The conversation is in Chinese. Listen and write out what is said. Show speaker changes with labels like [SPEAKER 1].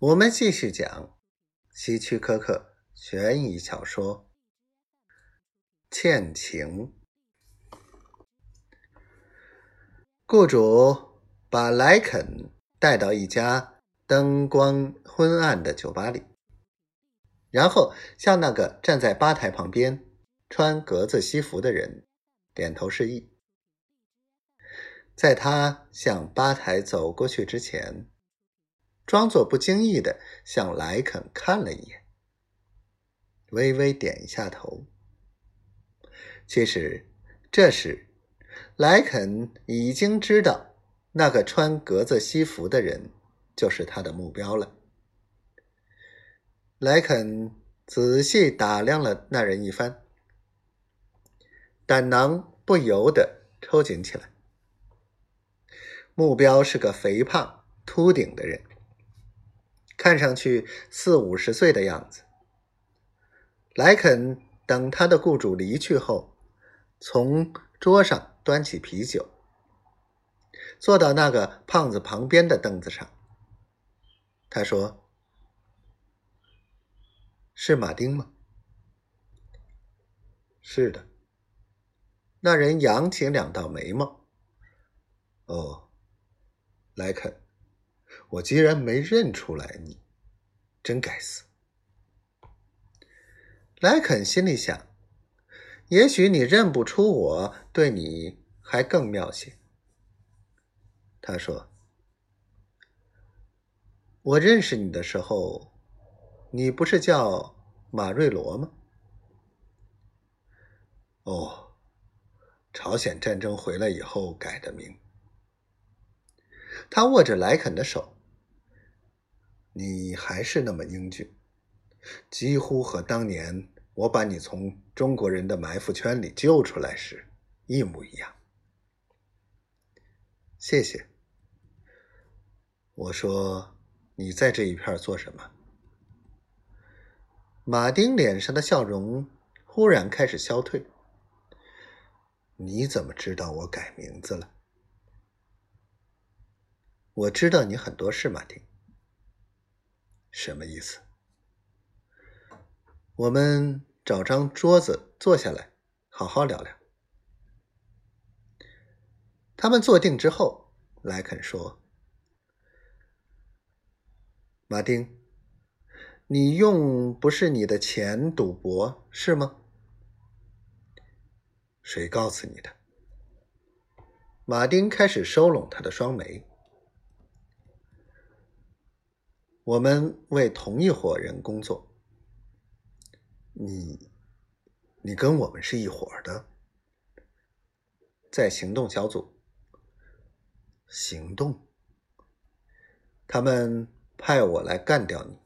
[SPEAKER 1] 我们继续讲希区柯克悬疑小说《欠情》。雇主把莱肯带到一家灯光昏暗的酒吧里，然后向那个站在吧台旁边穿格子西服的人点头示意。在他向吧台走过去之前。装作不经意的向莱肯看了一眼，微微点一下头。其实，这时莱肯已经知道那个穿格子西服的人就是他的目标了。莱肯仔细打量了那人一番，胆囊不由得抽紧起来。目标是个肥胖、秃顶的人。看上去四五十岁的样子。莱肯等他的雇主离去后，从桌上端起啤酒，坐到那个胖子旁边的凳子上。他说：“是马丁吗？”“是的。”那人扬起两道眉毛。“哦，莱肯。”我竟然没认出来你，真该死！莱肯心里想：也许你认不出我，对你还更妙些。他说：“我认识你的时候，你不是叫马瑞罗吗？”哦，朝鲜战争回来以后改的名。他握着莱肯的手。你还是那么英俊，几乎和当年我把你从中国人的埋伏圈里救出来时一模一样。谢谢。我说，你在这一片做什么？马丁脸上的笑容忽然开始消退。你怎么知道我改名字了？我知道你很多事，马丁。什么意思？我们找张桌子坐下来，好好聊聊。他们坐定之后，莱肯说：“马丁，你用不是你的钱赌博是吗？谁告诉你的？”马丁开始收拢他的双眉。我们为同一伙人工作。你，你跟我们是一伙的，在行动小组。行动。他们派我来干掉你。